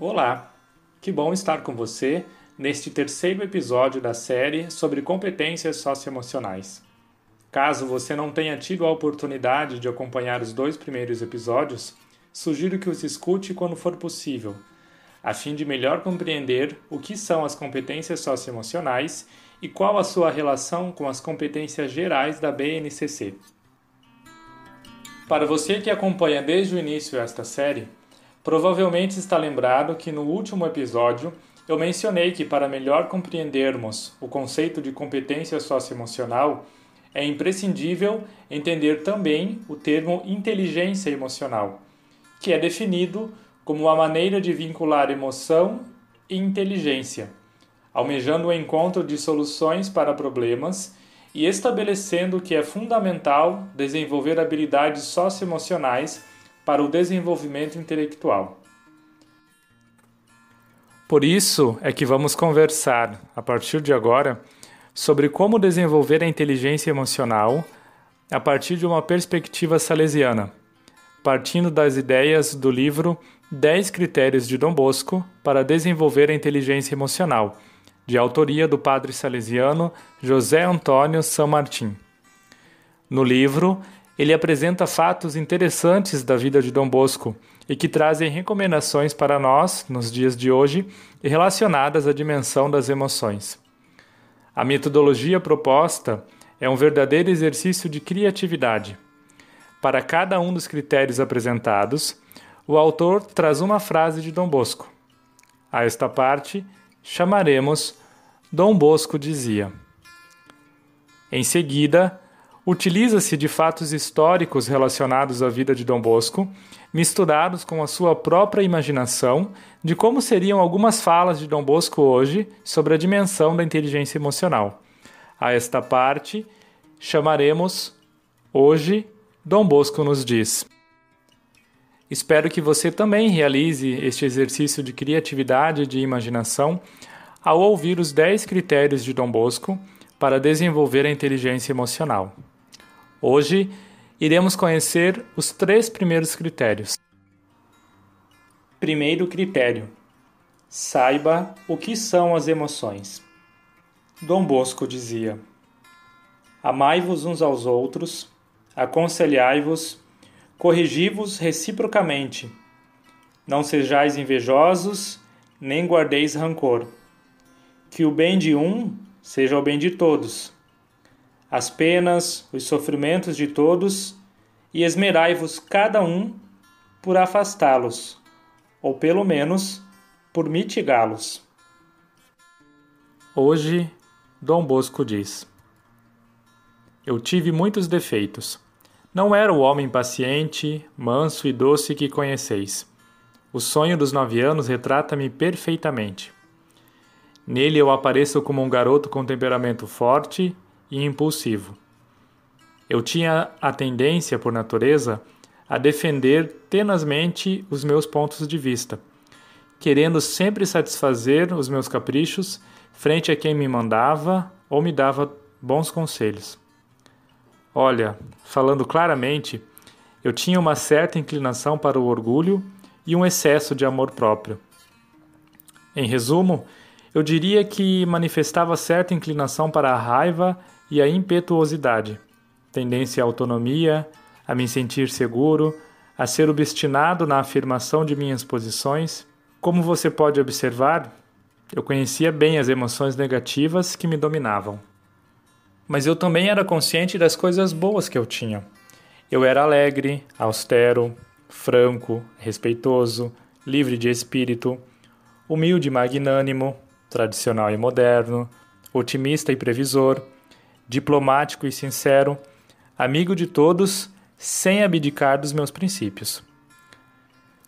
Olá, que bom estar com você neste terceiro episódio da série sobre competências socioemocionais. Caso você não tenha tido a oportunidade de acompanhar os dois primeiros episódios, sugiro que os escute quando for possível, a fim de melhor compreender o que são as competências socioemocionais e qual a sua relação com as competências gerais da BNCC. Para você que acompanha desde o início esta série, provavelmente está lembrado que no último episódio eu mencionei que para melhor compreendermos o conceito de competência socioemocional, é imprescindível entender também o termo inteligência emocional, que é definido como a maneira de vincular emoção e inteligência, almejando o encontro de soluções para problemas e estabelecendo que é fundamental desenvolver habilidades socioemocionais para o desenvolvimento intelectual. Por isso é que vamos conversar, a partir de agora, sobre como desenvolver a inteligência emocional a partir de uma perspectiva salesiana, partindo das ideias do livro 10 Critérios de Dom Bosco para desenvolver a inteligência emocional, de autoria do padre salesiano José Antônio São Martim. No livro, ele apresenta fatos interessantes da vida de Dom Bosco e que trazem recomendações para nós nos dias de hoje relacionadas à dimensão das emoções. A metodologia proposta é um verdadeiro exercício de criatividade. Para cada um dos critérios apresentados, o autor traz uma frase de Dom Bosco. A esta parte chamaremos Dom Bosco dizia. Em seguida, utiliza-se de fatos históricos relacionados à vida de Dom Bosco, misturados com a sua própria imaginação de como seriam algumas falas de Dom Bosco hoje sobre a dimensão da inteligência emocional. A esta parte chamaremos Hoje Dom Bosco nos diz. Espero que você também realize este exercício de criatividade e de imaginação ao ouvir os 10 critérios de Dom Bosco para desenvolver a inteligência emocional. Hoje iremos conhecer os três primeiros critérios. Primeiro critério: saiba o que são as emoções. Dom Bosco dizia: Amai-vos uns aos outros, aconselhai-vos, corrigi-vos reciprocamente. Não sejais invejosos, nem guardeis rancor. Que o bem de um seja o bem de todos as penas, os sofrimentos de todos, e esmerai-vos cada um por afastá-los, ou pelo menos por mitigá-los. Hoje, Dom Bosco diz: Eu tive muitos defeitos. Não era o homem paciente, manso e doce que conheceis. O sonho dos nove anos retrata-me perfeitamente. Nele eu apareço como um garoto com temperamento forte e impulsivo. Eu tinha a tendência, por natureza, a defender tenazmente os meus pontos de vista, querendo sempre satisfazer os meus caprichos frente a quem me mandava ou me dava bons conselhos. Olha, falando claramente, eu tinha uma certa inclinação para o orgulho e um excesso de amor próprio. Em resumo, eu diria que manifestava certa inclinação para a raiva e a impetuosidade, tendência à autonomia, a me sentir seguro, a ser obstinado na afirmação de minhas posições. Como você pode observar, eu conhecia bem as emoções negativas que me dominavam. Mas eu também era consciente das coisas boas que eu tinha. Eu era alegre, austero, franco, respeitoso, livre de espírito, humilde e magnânimo, tradicional e moderno, otimista e previsor diplomático e sincero, amigo de todos, sem abdicar dos meus princípios.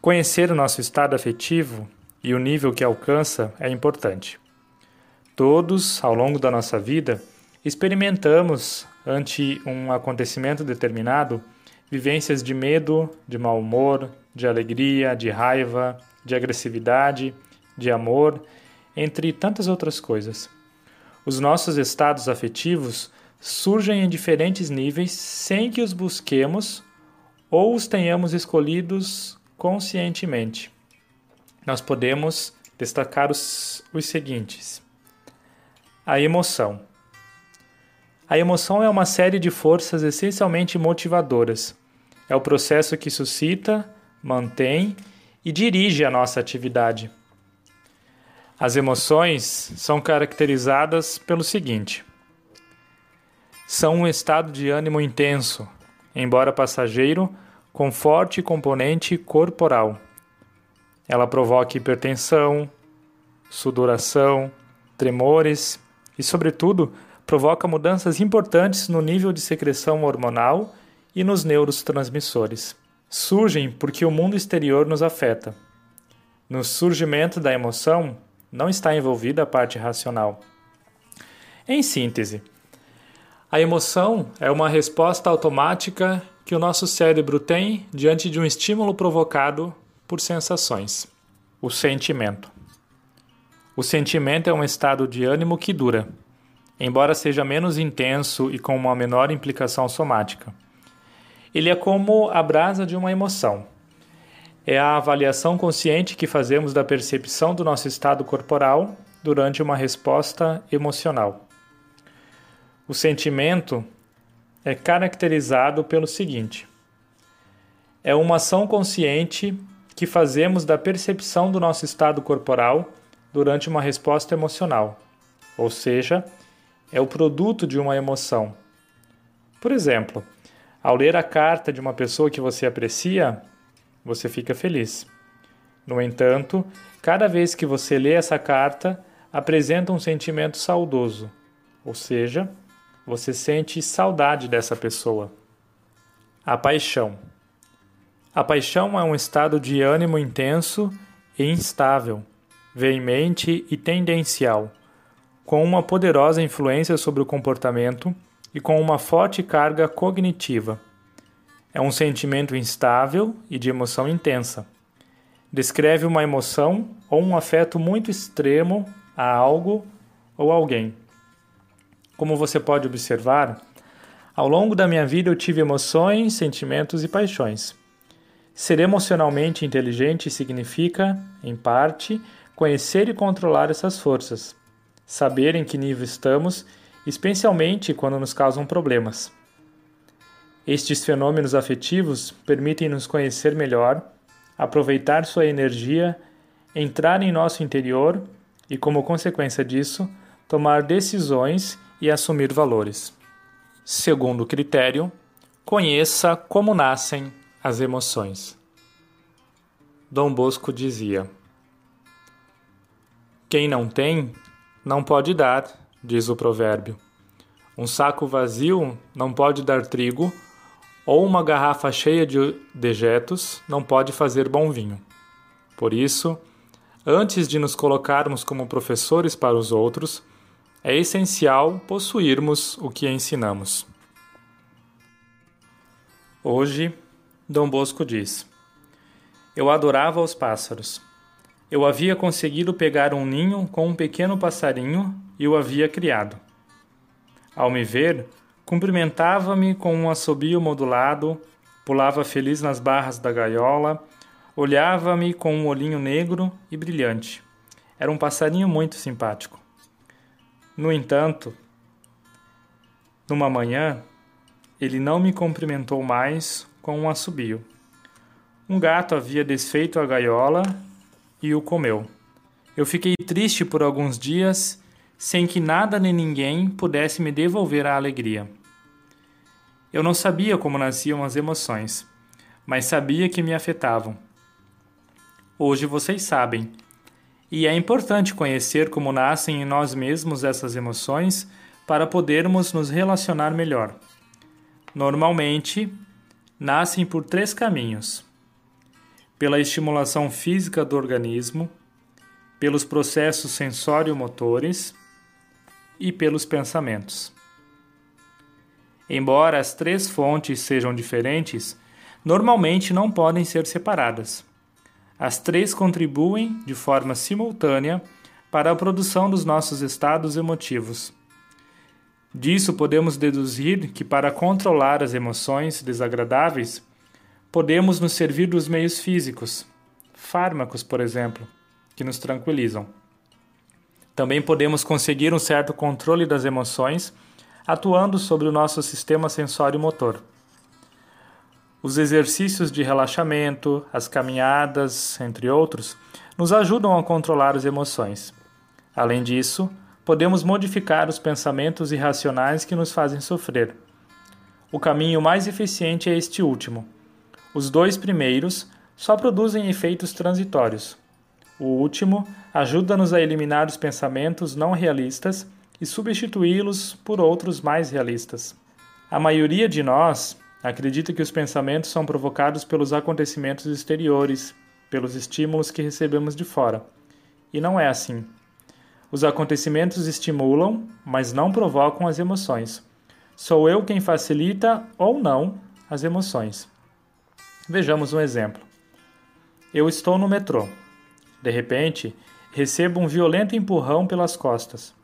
Conhecer o nosso estado afetivo e o nível que alcança é importante. Todos, ao longo da nossa vida, experimentamos, ante um acontecimento determinado, vivências de medo, de mau humor, de alegria, de raiva, de agressividade, de amor, entre tantas outras coisas. Os nossos estados afetivos surgem em diferentes níveis sem que os busquemos ou os tenhamos escolhidos conscientemente. nós podemos destacar os, os seguintes: a emoção. A emoção é uma série de forças essencialmente motivadoras. É o processo que suscita, mantém e dirige a nossa atividade. As emoções são caracterizadas pelo seguinte: são um estado de ânimo intenso, embora passageiro, com forte componente corporal. Ela provoca hipertensão, sudoração, tremores e, sobretudo, provoca mudanças importantes no nível de secreção hormonal e nos neurotransmissores. Surgem porque o mundo exterior nos afeta. No surgimento da emoção não está envolvida a parte racional. Em síntese, a emoção é uma resposta automática que o nosso cérebro tem diante de um estímulo provocado por sensações. O sentimento. O sentimento é um estado de ânimo que dura, embora seja menos intenso e com uma menor implicação somática. Ele é como a brasa de uma emoção. É a avaliação consciente que fazemos da percepção do nosso estado corporal durante uma resposta emocional. O sentimento é caracterizado pelo seguinte: é uma ação consciente que fazemos da percepção do nosso estado corporal durante uma resposta emocional, ou seja, é o produto de uma emoção. Por exemplo, ao ler a carta de uma pessoa que você aprecia, você fica feliz. No entanto, cada vez que você lê essa carta, apresenta um sentimento saudoso, ou seja, você sente saudade dessa pessoa. A paixão. A paixão é um estado de ânimo intenso e instável, veemente e tendencial, com uma poderosa influência sobre o comportamento e com uma forte carga cognitiva. É um sentimento instável e de emoção intensa. Descreve uma emoção ou um afeto muito extremo a algo ou alguém. Como você pode observar, ao longo da minha vida eu tive emoções, sentimentos e paixões. Ser emocionalmente inteligente significa, em parte, conhecer e controlar essas forças, saber em que nível estamos, especialmente quando nos causam problemas. Estes fenômenos afetivos permitem nos conhecer melhor, aproveitar sua energia, entrar em nosso interior e, como consequência disso, tomar decisões e assumir valores. Segundo critério, conheça como nascem as emoções. Dom Bosco dizia: Quem não tem, não pode dar, diz o provérbio. Um saco vazio não pode dar trigo ou uma garrafa cheia de dejetos não pode fazer bom vinho. Por isso, antes de nos colocarmos como professores para os outros, é essencial possuirmos o que ensinamos. Hoje, Dom Bosco diz: Eu adorava os pássaros. Eu havia conseguido pegar um ninho com um pequeno passarinho e o havia criado. Ao me ver, Cumprimentava-me com um assobio modulado, pulava feliz nas barras da gaiola, olhava-me com um olhinho negro e brilhante. Era um passarinho muito simpático. No entanto, numa manhã, ele não me cumprimentou mais com um assobio. Um gato havia desfeito a gaiola e o comeu. Eu fiquei triste por alguns dias sem que nada nem ninguém pudesse me devolver a alegria. Eu não sabia como nasciam as emoções, mas sabia que me afetavam. Hoje vocês sabem, e é importante conhecer como nascem em nós mesmos essas emoções para podermos nos relacionar melhor. Normalmente, nascem por três caminhos: pela estimulação física do organismo, pelos processos sensório-motores e pelos pensamentos. Embora as três fontes sejam diferentes, normalmente não podem ser separadas. As três contribuem de forma simultânea para a produção dos nossos estados emotivos. Disso podemos deduzir que, para controlar as emoções desagradáveis, podemos nos servir dos meios físicos, fármacos, por exemplo, que nos tranquilizam. Também podemos conseguir um certo controle das emoções atuando sobre o nosso sistema sensório-motor. Os exercícios de relaxamento, as caminhadas, entre outros, nos ajudam a controlar as emoções. Além disso, podemos modificar os pensamentos irracionais que nos fazem sofrer. O caminho mais eficiente é este último. Os dois primeiros só produzem efeitos transitórios. O último ajuda-nos a eliminar os pensamentos não realistas e substituí-los por outros mais realistas. A maioria de nós acredita que os pensamentos são provocados pelos acontecimentos exteriores, pelos estímulos que recebemos de fora. E não é assim. Os acontecimentos estimulam, mas não provocam as emoções. Sou eu quem facilita ou não as emoções. Vejamos um exemplo. Eu estou no metrô. De repente, recebo um violento empurrão pelas costas.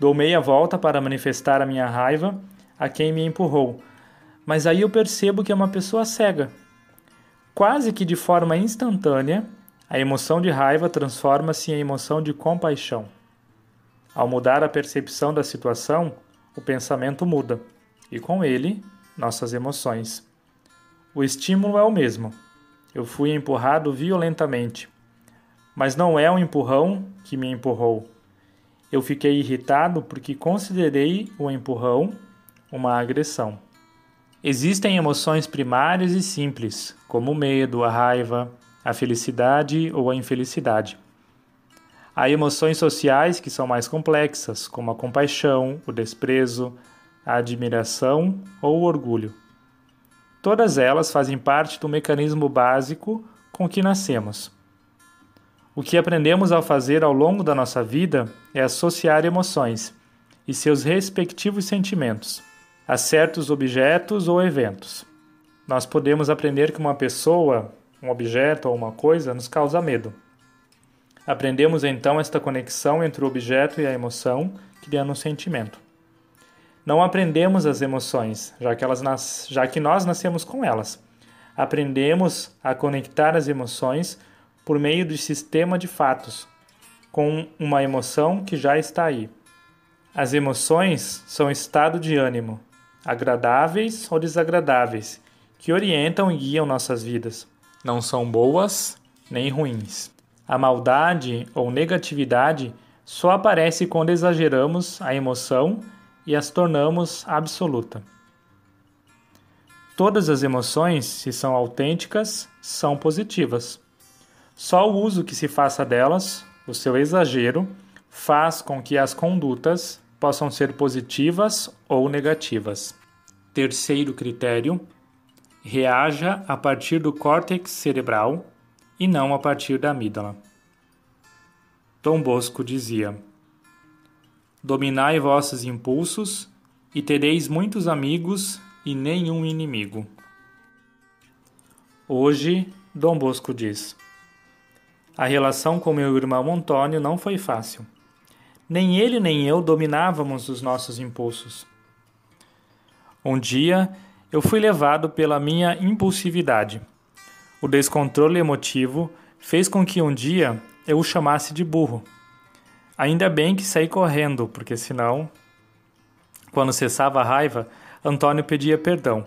Dou meia volta para manifestar a minha raiva a quem me empurrou, mas aí eu percebo que é uma pessoa cega. Quase que de forma instantânea, a emoção de raiva transforma-se em emoção de compaixão. Ao mudar a percepção da situação, o pensamento muda, e com ele, nossas emoções. O estímulo é o mesmo. Eu fui empurrado violentamente, mas não é o empurrão que me empurrou eu fiquei irritado porque considerei o empurrão uma agressão. Existem emoções primárias e simples, como o medo, a raiva, a felicidade ou a infelicidade. Há emoções sociais que são mais complexas, como a compaixão, o desprezo, a admiração ou o orgulho. Todas elas fazem parte do mecanismo básico com que nascemos. O que aprendemos ao fazer ao longo da nossa vida é associar emoções e seus respectivos sentimentos a certos objetos ou eventos. Nós podemos aprender que uma pessoa, um objeto ou uma coisa nos causa medo. Aprendemos então esta conexão entre o objeto e a emoção, criando um sentimento. Não aprendemos as emoções, já que, elas nas... já que nós nascemos com elas. Aprendemos a conectar as emoções por meio do sistema de fatos, com uma emoção que já está aí. As emoções são estado de ânimo, agradáveis ou desagradáveis, que orientam e guiam nossas vidas. Não são boas nem ruins. A maldade ou negatividade só aparece quando exageramos a emoção e as tornamos absoluta. Todas as emoções, se são autênticas, são positivas. Só o uso que se faça delas, o seu exagero, faz com que as condutas possam ser positivas ou negativas. Terceiro critério: reaja a partir do córtex cerebral e não a partir da amígdala. Dom Bosco dizia: Dominai vossos impulsos e tereis muitos amigos e nenhum inimigo. Hoje, Dom Bosco diz: a relação com meu irmão Antônio não foi fácil. Nem ele nem eu dominávamos os nossos impulsos. Um dia eu fui levado pela minha impulsividade. O descontrole emotivo fez com que um dia eu o chamasse de burro. Ainda bem que saí correndo, porque senão, quando cessava a raiva, Antônio pedia perdão,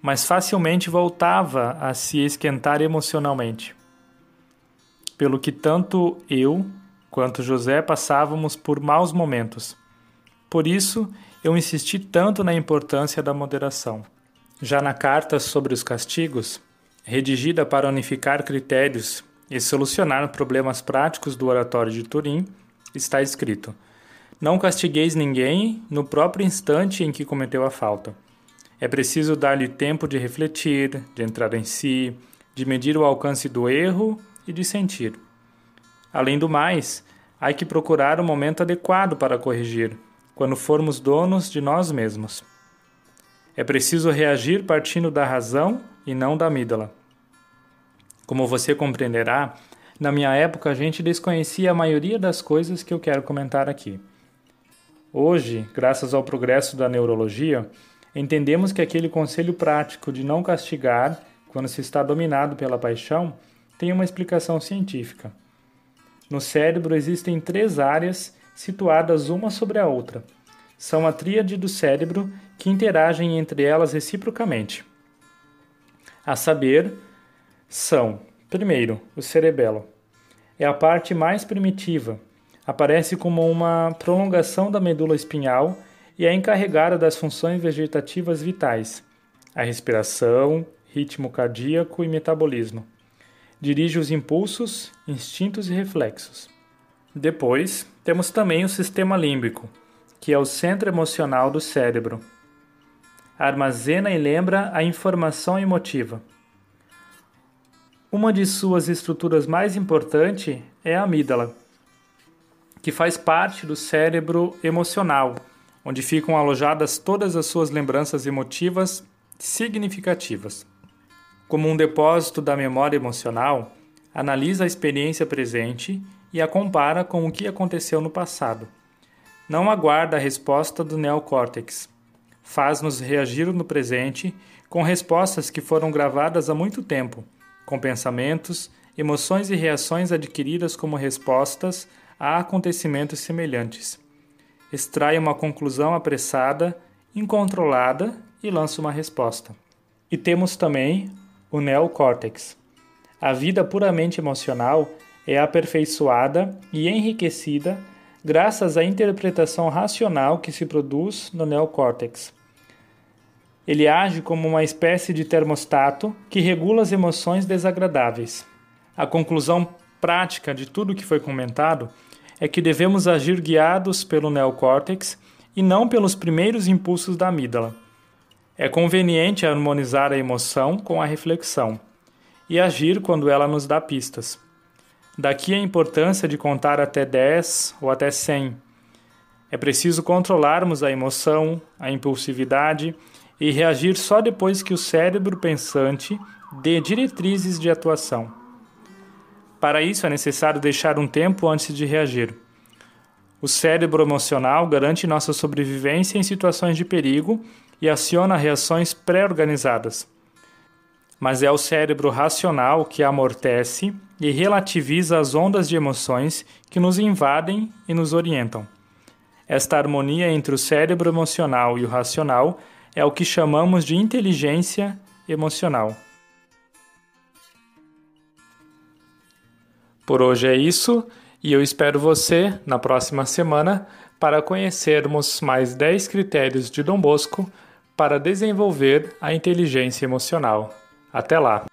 mas facilmente voltava a se esquentar emocionalmente pelo que tanto eu quanto José passávamos por maus momentos. Por isso, eu insisti tanto na importância da moderação. Já na carta sobre os castigos, redigida para unificar critérios e solucionar problemas práticos do Oratório de Turim, está escrito: Não castigueis ninguém no próprio instante em que cometeu a falta. É preciso dar-lhe tempo de refletir, de entrar em si, de medir o alcance do erro e de sentir. Além do mais, há que procurar o momento adequado para corrigir, quando formos donos de nós mesmos. É preciso reagir partindo da razão e não da amígdala. Como você compreenderá, na minha época a gente desconhecia a maioria das coisas que eu quero comentar aqui. Hoje, graças ao progresso da neurologia, entendemos que aquele conselho prático de não castigar quando se está dominado pela paixão tem uma explicação científica. No cérebro existem três áreas situadas uma sobre a outra. São a tríade do cérebro que interagem entre elas reciprocamente. A saber, são, primeiro, o cerebelo. É a parte mais primitiva. Aparece como uma prolongação da medula espinhal e é encarregada das funções vegetativas vitais: a respiração, ritmo cardíaco e metabolismo. Dirige os impulsos, instintos e reflexos. Depois, temos também o sistema límbico, que é o centro emocional do cérebro. Armazena e lembra a informação emotiva. Uma de suas estruturas mais importantes é a amígdala, que faz parte do cérebro emocional, onde ficam alojadas todas as suas lembranças emotivas significativas. Como um depósito da memória emocional, analisa a experiência presente e a compara com o que aconteceu no passado. Não aguarda a resposta do neocórtex. Faz-nos reagir no presente com respostas que foram gravadas há muito tempo, com pensamentos, emoções e reações adquiridas como respostas a acontecimentos semelhantes. Extrai uma conclusão apressada, incontrolada e lança uma resposta. E temos também o neocórtex. A vida puramente emocional é aperfeiçoada e enriquecida graças à interpretação racional que se produz no neocórtex. Ele age como uma espécie de termostato que regula as emoções desagradáveis. A conclusão prática de tudo o que foi comentado é que devemos agir guiados pelo neocórtex e não pelos primeiros impulsos da amígdala. É conveniente harmonizar a emoção com a reflexão e agir quando ela nos dá pistas. Daqui a importância de contar até 10 ou até 100. É preciso controlarmos a emoção, a impulsividade e reagir só depois que o cérebro pensante dê diretrizes de atuação. Para isso é necessário deixar um tempo antes de reagir. O cérebro emocional garante nossa sobrevivência em situações de perigo e aciona reações pré-organizadas mas é o cérebro racional que amortece e relativiza as ondas de emoções que nos invadem e nos orientam. Esta harmonia entre o cérebro emocional e o racional é o que chamamos de inteligência emocional. Por hoje é isso e eu espero você na próxima semana para conhecermos mais 10 critérios de Dom Bosco para desenvolver a inteligência emocional. Até lá!